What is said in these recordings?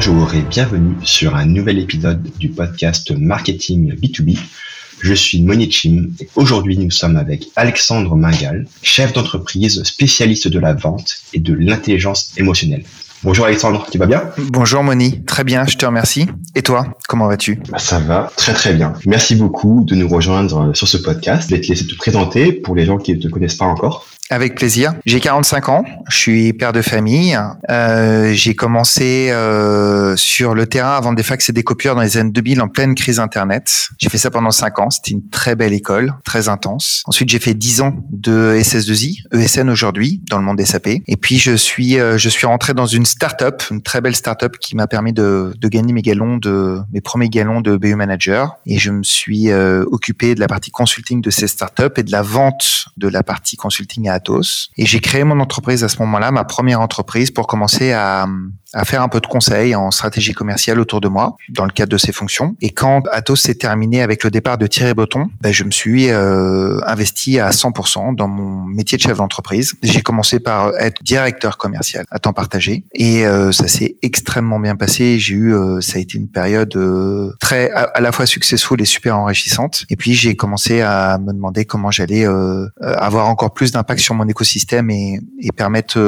Bonjour et bienvenue sur un nouvel épisode du podcast Marketing B2B. Je suis Monier Chim et aujourd'hui nous sommes avec Alexandre Mingal, chef d'entreprise spécialiste de la vente et de l'intelligence émotionnelle. Bonjour Alexandre, tu vas bien? Bonjour Moni, très bien, je te remercie. Et toi, comment vas-tu? Bah, Ça va, très très bien. Merci beaucoup de nous rejoindre sur ce podcast. Je vais te laisser te présenter pour les gens qui ne te connaissent pas encore. Avec plaisir. J'ai 45 ans, je suis père de famille. Euh, j'ai commencé euh, sur le terrain à vendre des fax et des copieurs dans les années 2000 en pleine crise Internet. J'ai fait ça pendant 5 ans. C'était une très belle école, très intense. Ensuite, j'ai fait 10 ans de SS2I, ESN aujourd'hui, dans le monde SAP. Et puis, je suis, euh, je suis rentré dans une start-up, une très belle start-up qui m'a permis de, de gagner mes galons de, mes premiers galons de BU Manager. Et je me suis euh, occupé de la partie consulting de ces start-up et de la vente de la partie consulting à et j'ai créé mon entreprise à ce moment-là, ma première entreprise, pour commencer à, à faire un peu de conseils en stratégie commerciale autour de moi dans le cadre de ces fonctions. Et quand Atos s'est terminé avec le départ de Thierry Breton, ben, je me suis euh, investi à 100% dans mon métier de chef d'entreprise. J'ai commencé par être directeur commercial à temps partagé et euh, ça s'est extrêmement bien passé. J'ai eu, euh, ça a été une période euh, très à, la fois successful et super enrichissante. Et puis j'ai commencé à me demander comment j'allais euh, avoir encore plus d'impact sur mon écosystème et, et permettre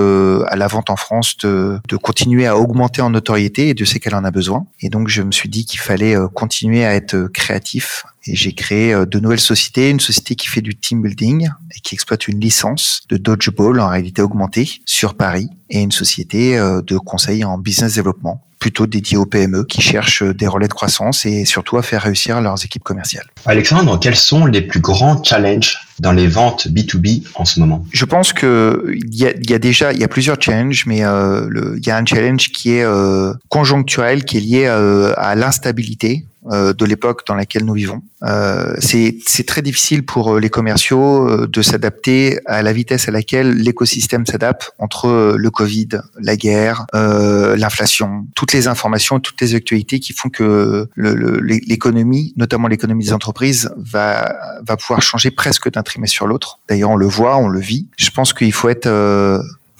à la vente en France de, de continuer à augmenter en notoriété et de ce qu'elle en a besoin. Et donc je me suis dit qu'il fallait euh, continuer à être créatif. Et j'ai créé euh, de nouvelles sociétés, une société qui fait du team building et qui exploite une licence de dodgeball en réalité augmentée sur Paris. Et une société euh, de conseil en business développement plutôt dédiée aux PME qui cherchent des relais de croissance et surtout à faire réussir leurs équipes commerciales. Alexandre, quels sont les plus grands challenges dans les ventes B2B en ce moment? Je pense que il y a, y a, déjà il y a plusieurs challenges, mais euh, il y a un challenge qui est euh, conjoncturel, qui est lié euh, à l'instabilité de l'époque dans laquelle nous vivons. Euh, c'est très difficile pour euh, les commerciaux euh, de s'adapter à la vitesse à laquelle l'écosystème s'adapte entre le Covid, la guerre, euh, l'inflation, toutes les informations, toutes les actualités qui font que l'économie, notamment l'économie des entreprises, va, va pouvoir changer presque d'un trimestre sur l'autre. D'ailleurs, on le voit, on le vit. Je pense qu'il faut être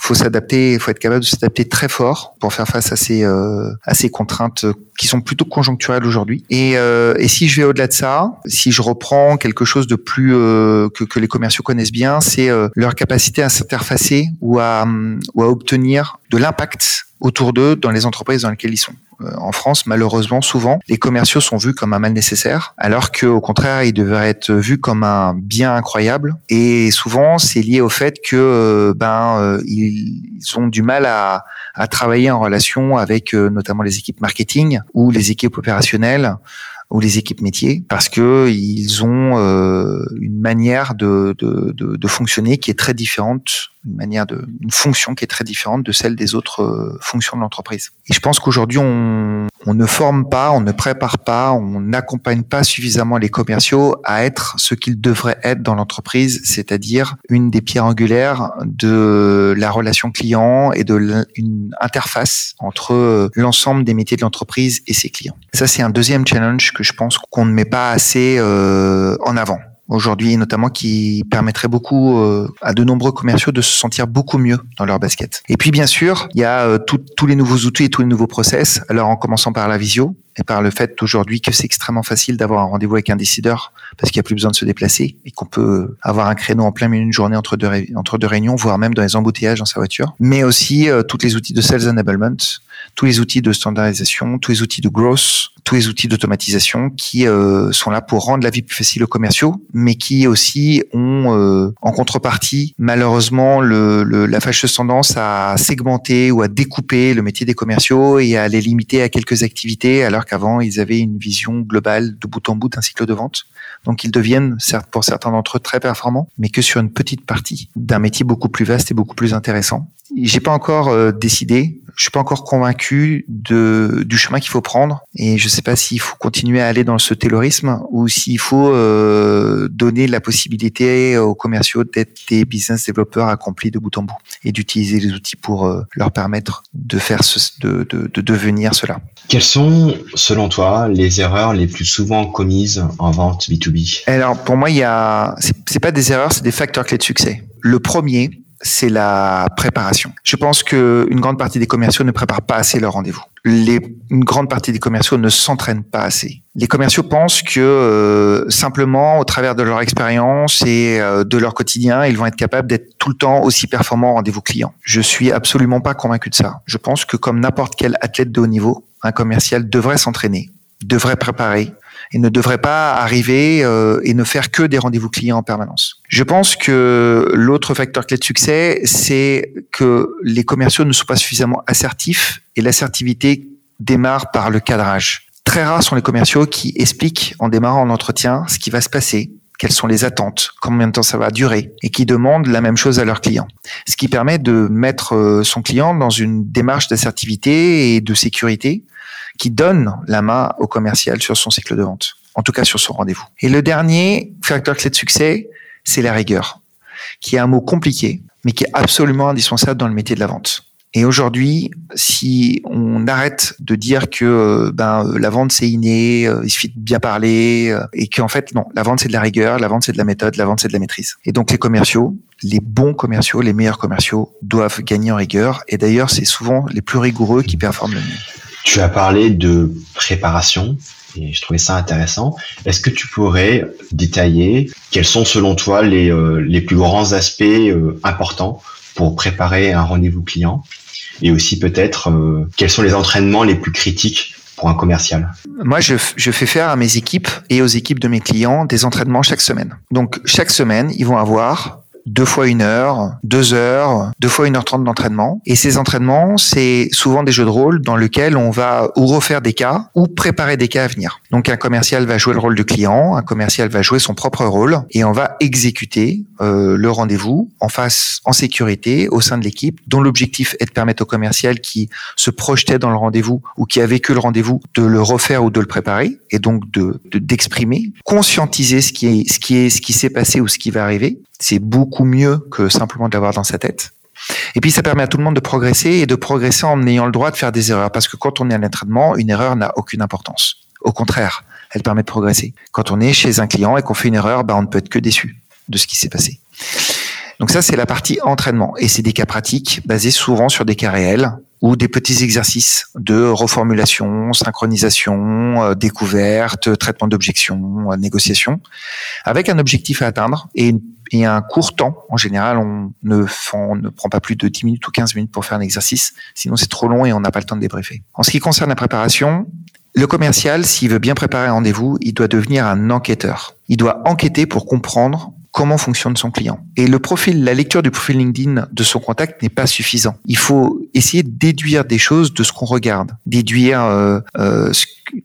faut s'adapter, faut être capable de s'adapter très fort pour faire face à ces euh, à ces contraintes qui sont plutôt conjoncturelles aujourd'hui. Et, euh, et si je vais au-delà de ça, si je reprends quelque chose de plus euh, que, que les commerciaux connaissent bien, c'est euh, leur capacité à s'interfacer ou à ou à obtenir de l'impact autour d'eux dans les entreprises dans lesquelles ils sont. Euh, en France, malheureusement, souvent, les commerciaux sont vus comme un mal nécessaire, alors qu'au contraire, ils devraient être vus comme un bien incroyable. Et souvent, c'est lié au fait que euh, ben euh, ils ont du mal à, à travailler en relation avec notamment les équipes marketing ou les équipes opérationnelles ou les équipes métiers parce que ils ont euh, une manière de, de, fonctionner qui est très différente, une manière de, une fonction qui est très différente de celle des autres euh, fonctions de l'entreprise. Et je pense qu'aujourd'hui on, ne forme pas, on ne prépare pas, on n'accompagne pas suffisamment les commerciaux à être ce qu'ils devraient être dans l'entreprise, c'est-à-dire une des pierres angulaires de la relation client et de une interface entre l'ensemble des métiers de l'entreprise et ses clients. Ça c'est un deuxième challenge je pense qu'on ne met pas assez euh, en avant aujourd'hui, notamment qui permettrait beaucoup euh, à de nombreux commerciaux de se sentir beaucoup mieux dans leur basket. Et puis bien sûr, il y a euh, tous les nouveaux outils et tous les nouveaux process. Alors en commençant par la visio et par le fait aujourd'hui que c'est extrêmement facile d'avoir un rendez-vous avec un décideur parce qu'il n'y a plus besoin de se déplacer et qu'on peut avoir un créneau en plein milieu d'une journée entre deux, entre deux réunions, voire même dans les embouteillages dans sa voiture. Mais aussi tous les outils de sales enablement, tous les outils de standardisation, tous les outils de growth, tous les outils d'automatisation qui euh, sont là pour rendre la vie plus facile aux commerciaux, mais qui aussi ont euh, en contrepartie malheureusement le, le, la fâcheuse tendance à segmenter ou à découper le métier des commerciaux et à les limiter à quelques activités, alors qu'avant ils avaient une vision globale de bout en bout d'un cycle de vente. Donc ils deviennent, certes pour certains d'entre eux, très performants, mais que sur une petite partie d'un métier beaucoup plus vaste et beaucoup plus intéressant. J'ai pas encore euh, décidé, je suis pas encore convaincu de du chemin qu'il faut prendre, et je sais pas s'il faut continuer à aller dans ce taylorisme ou s'il faut euh, donner la possibilité aux commerciaux d'être des business développeurs accomplis de bout en bout et d'utiliser les outils pour euh, leur permettre de faire ce, de, de, de devenir cela. Quelles sont, selon toi, les erreurs les plus souvent commises en vente B2B Alors pour moi, il y a c'est pas des erreurs, c'est des facteurs clés de succès. Le premier, c'est la préparation. Je pense que une grande partie des commerciaux ne préparent pas assez leur rendez-vous. Les, une grande partie des commerciaux ne s'entraînent pas assez. Les commerciaux pensent que euh, simplement, au travers de leur expérience et euh, de leur quotidien, ils vont être capables d'être tout le temps aussi performants au rendez-vous client. Je suis absolument pas convaincu de ça. Je pense que comme n'importe quel athlète de haut niveau, un commercial devrait s'entraîner, devrait préparer, et ne devrait pas arriver euh, et ne faire que des rendez-vous clients en permanence. Je pense que l'autre facteur clé de succès, c'est que les commerciaux ne sont pas suffisamment assertifs et l'assertivité démarre par le cadrage. Très rares sont les commerciaux qui expliquent en démarrant en entretien ce qui va se passer, quelles sont les attentes, combien de temps ça va durer, et qui demandent la même chose à leurs clients. Ce qui permet de mettre euh, son client dans une démarche d'assertivité et de sécurité qui donne la main au commercial sur son cycle de vente, en tout cas sur son rendez-vous. Et le dernier facteur clé de succès, c'est la rigueur, qui est un mot compliqué, mais qui est absolument indispensable dans le métier de la vente. Et aujourd'hui, si on arrête de dire que euh, ben euh, la vente c'est inné, euh, il suffit de bien parler, et qu'en fait non, la vente c'est de la rigueur, la vente c'est de la méthode, la vente c'est de la maîtrise. Et donc les commerciaux, les bons commerciaux, les meilleurs commerciaux doivent gagner en rigueur. Et d'ailleurs, c'est souvent les plus rigoureux qui performent le mieux. Tu as parlé de préparation et je trouvais ça intéressant. Est-ce que tu pourrais détailler quels sont selon toi les, euh, les plus grands aspects euh, importants pour préparer un rendez-vous client et aussi peut-être euh, quels sont les entraînements les plus critiques pour un commercial Moi, je, je, fais faire à mes équipes et aux équipes de mes clients des entraînements chaque semaine. Donc, chaque semaine, ils vont avoir deux fois une heure, deux heures, deux fois une heure trente d'entraînement. Et ces entraînements, c'est souvent des jeux de rôle dans lesquels on va ou refaire des cas ou préparer des cas à venir. Donc un commercial va jouer le rôle du client, un commercial va jouer son propre rôle et on va exécuter euh, le rendez-vous en face, en sécurité, au sein de l'équipe, dont l'objectif est de permettre au commercial qui se projetait dans le rendez-vous ou qui a vécu le rendez-vous de le refaire ou de le préparer et donc de d'exprimer, conscientiser ce qui est ce qui est ce qui s'est passé ou ce qui va arriver c'est beaucoup mieux que simplement de l'avoir dans sa tête. Et puis ça permet à tout le monde de progresser et de progresser en ayant le droit de faire des erreurs. Parce que quand on est à l'entraînement, une erreur n'a aucune importance. Au contraire, elle permet de progresser. Quand on est chez un client et qu'on fait une erreur, bah, on ne peut être que déçu de ce qui s'est passé. Donc ça, c'est la partie entraînement. Et c'est des cas pratiques basés souvent sur des cas réels ou des petits exercices de reformulation, synchronisation, euh, découverte, traitement d'objections, euh, négociation, avec un objectif à atteindre et, un court temps. En général, on ne, on ne prend pas plus de 10 minutes ou 15 minutes pour faire un exercice, sinon c'est trop long et on n'a pas le temps de débriefer. En ce qui concerne la préparation, le commercial, s'il veut bien préparer un rendez-vous, il doit devenir un enquêteur. Il doit enquêter pour comprendre comment fonctionne son client. Et le profil, la lecture du profil LinkedIn de son contact n'est pas suffisant. Il faut essayer de déduire des choses de ce qu'on regarde, déduire euh, euh,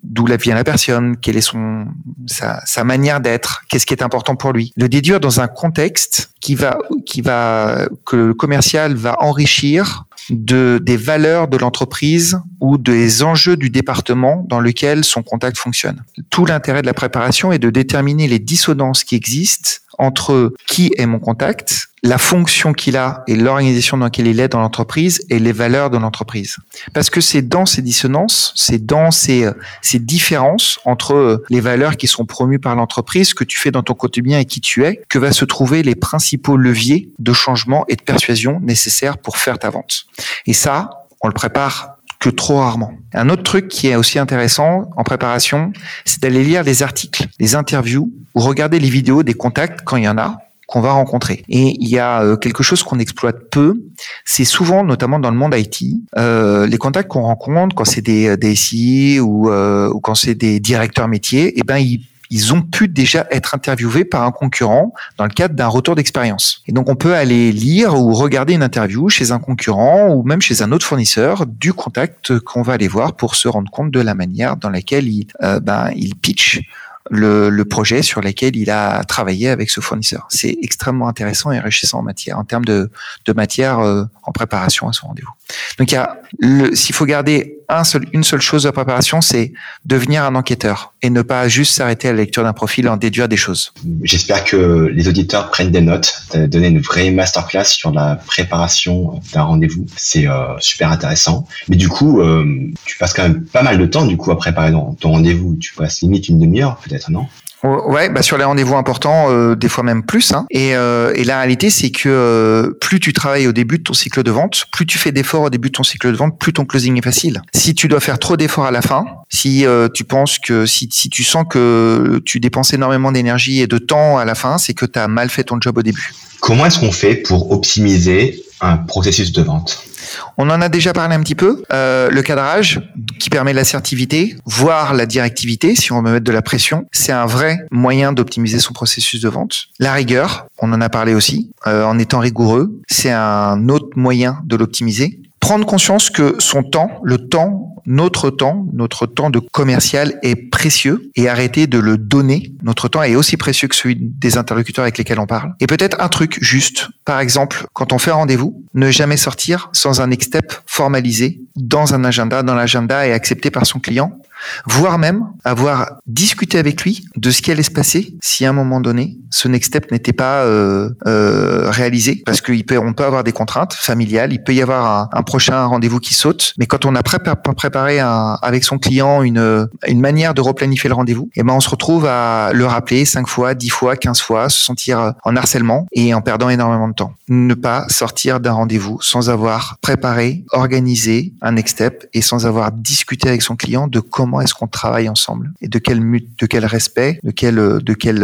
d'où vient la personne, quelle est son sa, sa manière d'être, qu'est-ce qui est important pour lui. Le déduire dans un contexte qui va qui va que le commercial va enrichir de des valeurs de l'entreprise ou des enjeux du département dans lequel son contact fonctionne. Tout l'intérêt de la préparation est de déterminer les dissonances qui existent entre qui est mon contact, la fonction qu'il a et l'organisation dans laquelle il est dans l'entreprise et les valeurs de l'entreprise. Parce que c'est dans ces dissonances, c'est dans ces, ces différences entre les valeurs qui sont promues par l'entreprise, que tu fais dans ton quotidien et qui tu es, que va se trouver les principaux leviers de changement et de persuasion nécessaires pour faire ta vente. Et ça, on le prépare trop rarement. Un autre truc qui est aussi intéressant en préparation, c'est d'aller lire les articles, les interviews ou regarder les vidéos des contacts quand il y en a qu'on va rencontrer. Et il y a euh, quelque chose qu'on exploite peu, c'est souvent, notamment dans le monde IT, euh, les contacts qu'on rencontre quand c'est des DSI ou, euh, ou quand c'est des directeurs métiers, eh ben ils ils ont pu déjà être interviewés par un concurrent dans le cadre d'un retour d'expérience. Et donc on peut aller lire ou regarder une interview chez un concurrent ou même chez un autre fournisseur du contact qu'on va aller voir pour se rendre compte de la manière dans laquelle il, euh, ben, il pitch le, le, projet sur lequel il a travaillé avec ce fournisseur. C'est extrêmement intéressant et enrichissant en matière, en termes de, de matière euh, en préparation à son rendez-vous. Donc, s'il faut garder un seul, une seule chose de préparation, c'est devenir un enquêteur et ne pas juste s'arrêter à la lecture d'un profil et en déduire des choses. J'espère que les auditeurs prennent des notes, de donner une vraie masterclass sur la préparation d'un rendez-vous. C'est euh, super intéressant. Mais du coup, euh, tu passes quand même pas mal de temps du coup à préparer ton, ton rendez-vous. Tu passes limite une demi-heure peut-être, non? Ouais, bah sur les rendez-vous importants, euh, des fois même plus. Hein. Et, euh, et, la réalité, c'est que euh, plus tu travailles au début de ton cycle de vente, plus tu fais d'efforts au début de ton cycle de vente, plus ton closing est facile. Si tu dois faire trop d'efforts à la fin, si tu penses que si, si tu sens que tu dépenses énormément d'énergie et de temps à la fin, c'est que tu as mal fait ton job au début. Comment est-ce qu'on fait pour optimiser un processus de vente? On en a déjà parlé un petit peu. Euh, le cadrage qui permet l'assertivité, voire la directivité, si on veut mettre de la pression, c'est un vrai moyen d'optimiser son processus de vente. La rigueur, on en a parlé aussi, euh, en étant rigoureux, c'est un autre moyen de l'optimiser prendre conscience que son temps, le temps, notre temps, notre temps de commercial est précieux et arrêter de le donner. Notre temps est aussi précieux que celui des interlocuteurs avec lesquels on parle. Et peut-être un truc juste, par exemple, quand on fait rendez-vous, ne jamais sortir sans un next step formalisé dans un agenda, dans l'agenda et accepté par son client voire même avoir discuté avec lui de ce qui allait se passer si à un moment donné ce next step n'était pas euh, euh, réalisé, parce qu'on peut, on peut avoir des contraintes familiales, il peut y avoir un, prochain rendez-vous qui saute, mais quand on a préparé un, avec son client une, une manière de replanifier le rendez-vous, et eh ben on se retrouve à le rappeler cinq fois, dix fois, quinze fois, se sentir en harcèlement et en perdant énormément de temps. Ne pas sortir d'un rendez-vous sans avoir préparé, organisé un next step et sans avoir discuté avec son client de comment est-ce qu'on travaille ensemble et de quel de quel respect, de quel, de quel,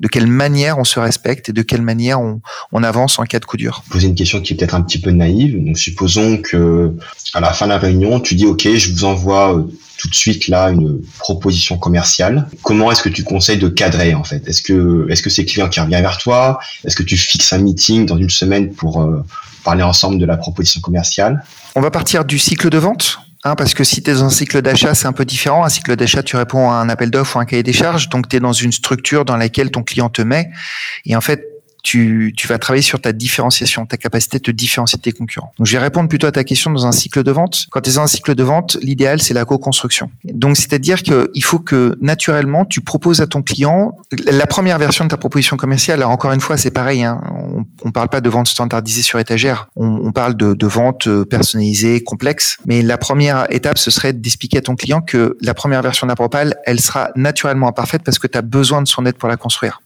de quelle manière on se respecte et de quelle manière on, on avance en cas de coup dur. Poser une question qui est peut-être un petit peu naïve. Donc, supposons que à la fin de la réunion, tu dis OK, je vous envoie euh, tout de suite là une proposition commerciale. Comment est-ce que tu conseilles de cadrer en fait? Est-ce que est-ce que c'est le client qui revient vers toi? Est-ce que tu fixes un meeting dans une semaine pour euh, parler ensemble de la proposition commerciale? On va partir du cycle de vente. Hein, parce que si tu es dans un cycle d'achat, c'est un peu différent. Un cycle d'achat, tu réponds à un appel d'offres ou un cahier des charges. Donc, tu es dans une structure dans laquelle ton client te met. Et en fait, tu, tu, vas travailler sur ta différenciation, ta capacité de te différencier de tes concurrents. Donc, je vais répondre plutôt à ta question dans un cycle de vente. Quand tu es dans un cycle de vente, l'idéal, c'est la co-construction. Donc, c'est-à-dire qu'il faut que naturellement, tu proposes à ton client la première version de ta proposition commerciale. Alors, encore une fois, c'est pareil. Hein, on, on parle pas de vente standardisée sur étagère. On, on parle de, de vente euh, personnalisée, complexe. Mais la première étape, ce serait d'expliquer à ton client que la première version de la propale, elle sera naturellement imparfaite parce que tu as besoin de son aide pour la construire.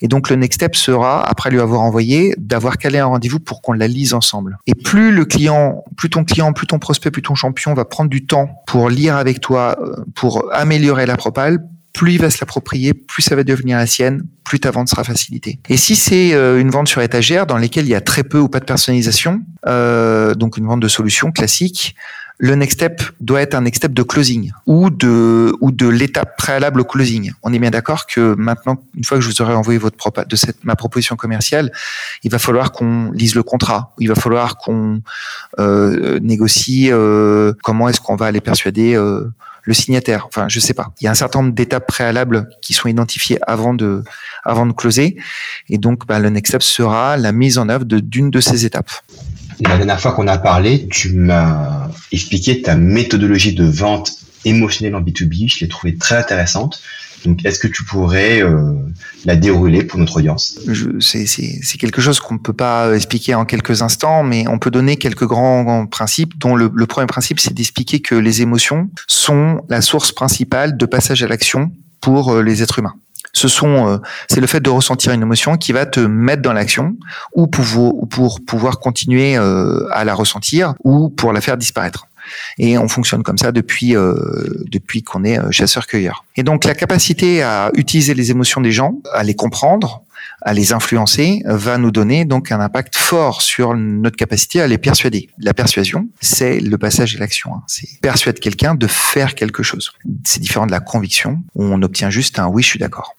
Et donc le next step sera, après lui avoir envoyé, d'avoir calé un rendez-vous pour qu'on la lise ensemble. Et plus le client, plus ton client, plus ton prospect, plus ton champion va prendre du temps pour lire avec toi, euh, pour améliorer la propale, plus il va se l'approprier, plus ça va devenir la sienne, plus ta vente sera facilitée. Et si c'est euh, une vente sur étagère dans laquelle il y a très peu ou pas de personnalisation, euh, donc une vente de solution classique, le next step doit être un next step de closing ou de ou de l'étape préalable au closing. On est bien d'accord que maintenant, une fois que je vous aurai envoyé votre de cette ma proposition commerciale, il va falloir qu'on lise le contrat. Il va falloir qu'on euh, négocie euh, comment est-ce qu'on va aller persuader euh, le signataire. Enfin, je sais pas. Il y a un certain nombre d'étapes préalables qui sont identifiées avant de avant de closer, et donc bah, le next step sera la mise en œuvre d'une de ces étapes. La dernière fois qu'on a parlé, tu m'as expliqué ta méthodologie de vente émotionnelle en B2B. Je l'ai trouvée très intéressante. Donc, est-ce que tu pourrais euh, la dérouler pour notre audience? C'est quelque chose qu'on ne peut pas expliquer en quelques instants, mais on peut donner quelques grands, principes, dont le, le premier principe, c'est d'expliquer que les émotions sont la source principale de passage à l'action pour euh, les êtres humains ce sont, euh, c'est le fait de ressentir une émotion qui va te mettre dans l'action ou pour, pour pouvoir continuer euh, à la ressentir ou pour la faire disparaître. Et on fonctionne comme ça depuis euh, depuis qu'on est chasseur-cueilleur. Et donc la capacité à utiliser les émotions des gens, à les comprendre, à les influencer va nous donner donc un impact fort sur notre capacité à les persuader. La persuasion, c'est le passage à l'action. Hein. C'est persuader quelqu'un de faire quelque chose. C'est différent de la conviction où on obtient juste un oui, je suis d'accord,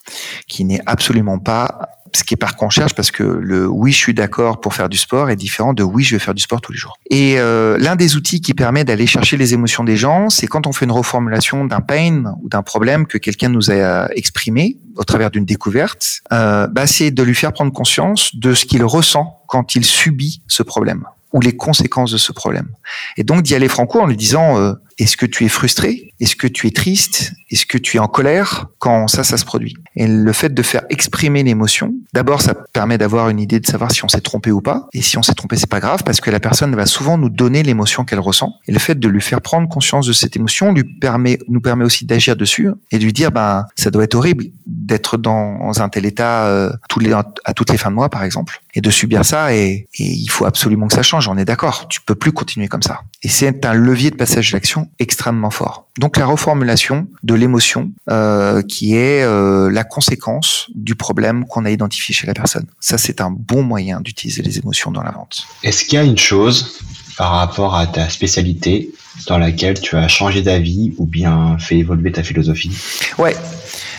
qui n'est absolument pas ce qui est par qu'on cherche parce que le oui je suis d'accord pour faire du sport est différent de oui je vais faire du sport tous les jours. Et euh, l'un des outils qui permet d'aller chercher les émotions des gens, c'est quand on fait une reformulation d'un pain ou d'un problème que quelqu'un nous a exprimé au travers d'une découverte, euh, bah, c'est de lui faire prendre conscience de ce qu'il ressent quand il subit ce problème ou les conséquences de ce problème. Et donc d'y aller franco en lui disant, euh, Est-ce que tu es frustré? Est-ce que tu es triste? Est-ce que tu es en colère quand ça, ça se produit? Et le fait de faire exprimer l'émotion, d'abord, ça permet d'avoir une idée de savoir si on s'est trompé ou pas. Et si on s'est trompé, c'est pas grave parce que la personne va souvent nous donner l'émotion qu'elle ressent. Et le fait de lui faire prendre conscience de cette émotion lui permet, nous permet aussi d'agir dessus et de lui dire, ben, ça doit être horrible d'être dans un tel état euh, tous les, à toutes les fins de mois, par exemple, et de subir ça. Et, il faut absolument que ça change. On est d'accord. Tu peux plus continuer comme ça. Et c'est un levier de passage extrêmement fort. Donc la reformulation de l'émotion euh, qui est euh, la conséquence du problème qu'on a identifié chez la personne. Ça, c'est un bon moyen d'utiliser les émotions dans la vente. Est-ce qu'il y a une chose par rapport à ta spécialité dans laquelle tu as changé d'avis ou bien fait évoluer ta philosophie? Ouais.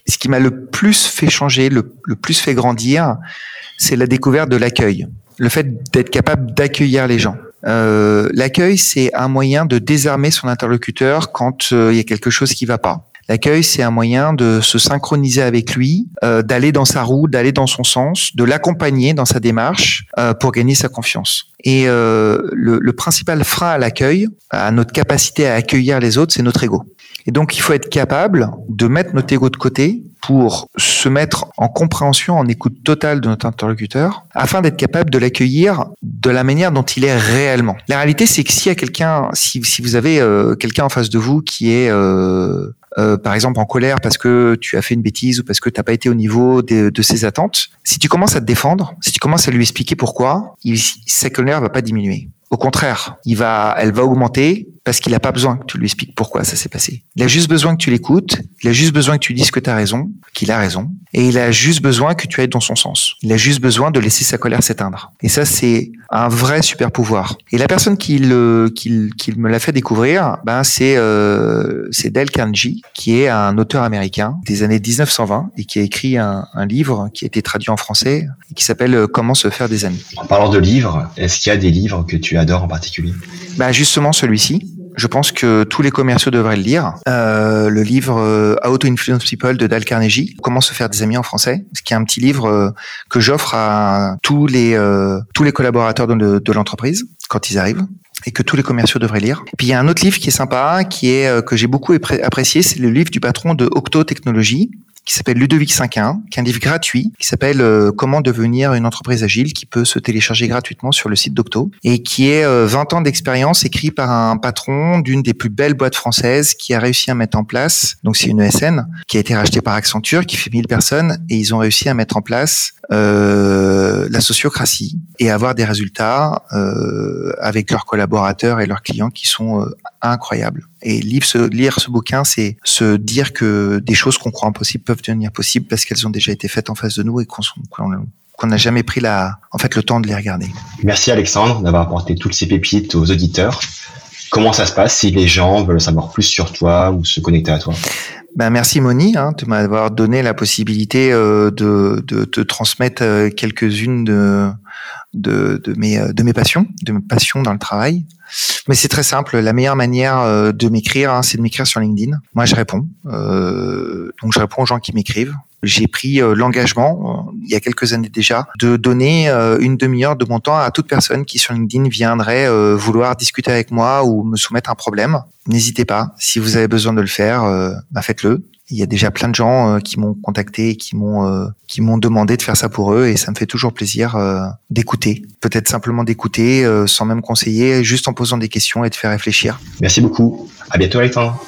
Ce qui m'a le plus fait changer, le, le plus fait grandir, c'est la découverte de l'accueil. Le fait d'être capable d'accueillir les gens. Euh, L'accueil, c'est un moyen de désarmer son interlocuteur quand euh, il y a quelque chose qui va pas. L'accueil, c'est un moyen de se synchroniser avec lui, euh, d'aller dans sa roue, d'aller dans son sens, de l'accompagner dans sa démarche euh, pour gagner sa confiance. Et euh, le, le, principal frein à l'accueil, à notre capacité à accueillir les autres, c'est notre ego. Et donc, il faut être capable de mettre notre ego de côté pour se mettre en compréhension, en écoute totale de notre interlocuteur, afin d'être capable de l'accueillir de la manière dont il est réellement. La réalité, c'est que s'il y a quelqu'un, si, vous avez euh, quelqu'un en face de vous qui est euh, euh, par exemple en colère parce que tu as fait une bêtise ou parce que tu n'as pas été au niveau de, de, ses attentes, si tu commences à te défendre, si tu commences à lui expliquer pourquoi, il, sa colère va pas diminuer. Au contraire, il va, elle va augmenter parce qu'il n'a pas besoin que tu lui expliques pourquoi ça s'est passé. Il a juste besoin que tu l'écoutes, il a juste besoin que tu dises que tu as raison, qu'il a raison, et il a juste besoin que tu ailles dans son sens. Il a juste besoin de laisser sa colère s'éteindre. Et ça, c'est un vrai super pouvoir. Et la personne qui, le, qui, qui me l'a fait découvrir, ben c'est euh, Dale Carnegie, qui est un auteur américain des années 1920 et qui a écrit un, livre qui a été traduit en français qui s'appelle euh, Comment se faire des amis. En parlant de livres, est-ce qu'il y a des livres que tu adores en particulier Ben justement celui-ci je pense que tous les commerciaux devraient le lire. Euh, le livre euh, How to Influence People de Dale Carnegie, Comment se faire des amis en français, ce qui est un petit livre euh, que j'offre à tous les euh, tous les collaborateurs de, de l'entreprise quand ils arrivent et que tous les commerciaux devraient lire. Puis il y a un autre livre qui est sympa, qui est euh, que j'ai beaucoup apprécié, c'est le livre du patron de Octo Technologies qui s'appelle Ludovic 5.1, qui est un livre gratuit, qui s'appelle euh, Comment devenir une entreprise agile, qui peut se télécharger gratuitement sur le site d'Octo, et qui est 20 euh, ans d'expérience écrit par un patron d'une des plus belles boîtes françaises qui a réussi à mettre en place, donc c'est une ESN, qui a été rachetée par Accenture, qui fait 1000 personnes, et ils ont réussi à mettre en place euh, la sociocratie et avoir des résultats euh, avec leurs collaborateurs et leurs clients qui sont incroyables. Et lire ce, lire ce bouquin, c'est se dire que des choses qu'on croit impossibles peuvent devenir possibles parce qu'elles ont déjà été faites en face de nous et qu'on qu'on n'a jamais pris la, en fait, le temps de les regarder. Merci Alexandre d'avoir apporté toutes ces pépites aux auditeurs. Comment ça se passe si les gens veulent savoir plus sur toi ou se connecter à toi? Ben merci Moni hein, de m'avoir donné la possibilité euh, de, de te transmettre euh, quelques-unes de, de, de, mes, de mes passions, de mes passions dans le travail. Mais c'est très simple. La meilleure manière euh, de m'écrire, hein, c'est de m'écrire sur LinkedIn. Moi, je réponds. Euh, donc, je réponds aux gens qui m'écrivent. J'ai pris euh, l'engagement, il y a quelques années déjà, de donner une demi-heure de mon temps à toute personne qui sur LinkedIn viendrait vouloir discuter avec moi ou me soumettre un problème. N'hésitez pas. Si vous avez besoin de le faire, bah faites-le il y a déjà plein de gens euh, qui m'ont contacté et qui m'ont euh, qui m'ont demandé de faire ça pour eux et ça me fait toujours plaisir euh, d'écouter. Peut-être simplement d'écouter sans même conseiller juste en posant des questions et de faire réfléchir. Merci beaucoup. À bientôt Alexandre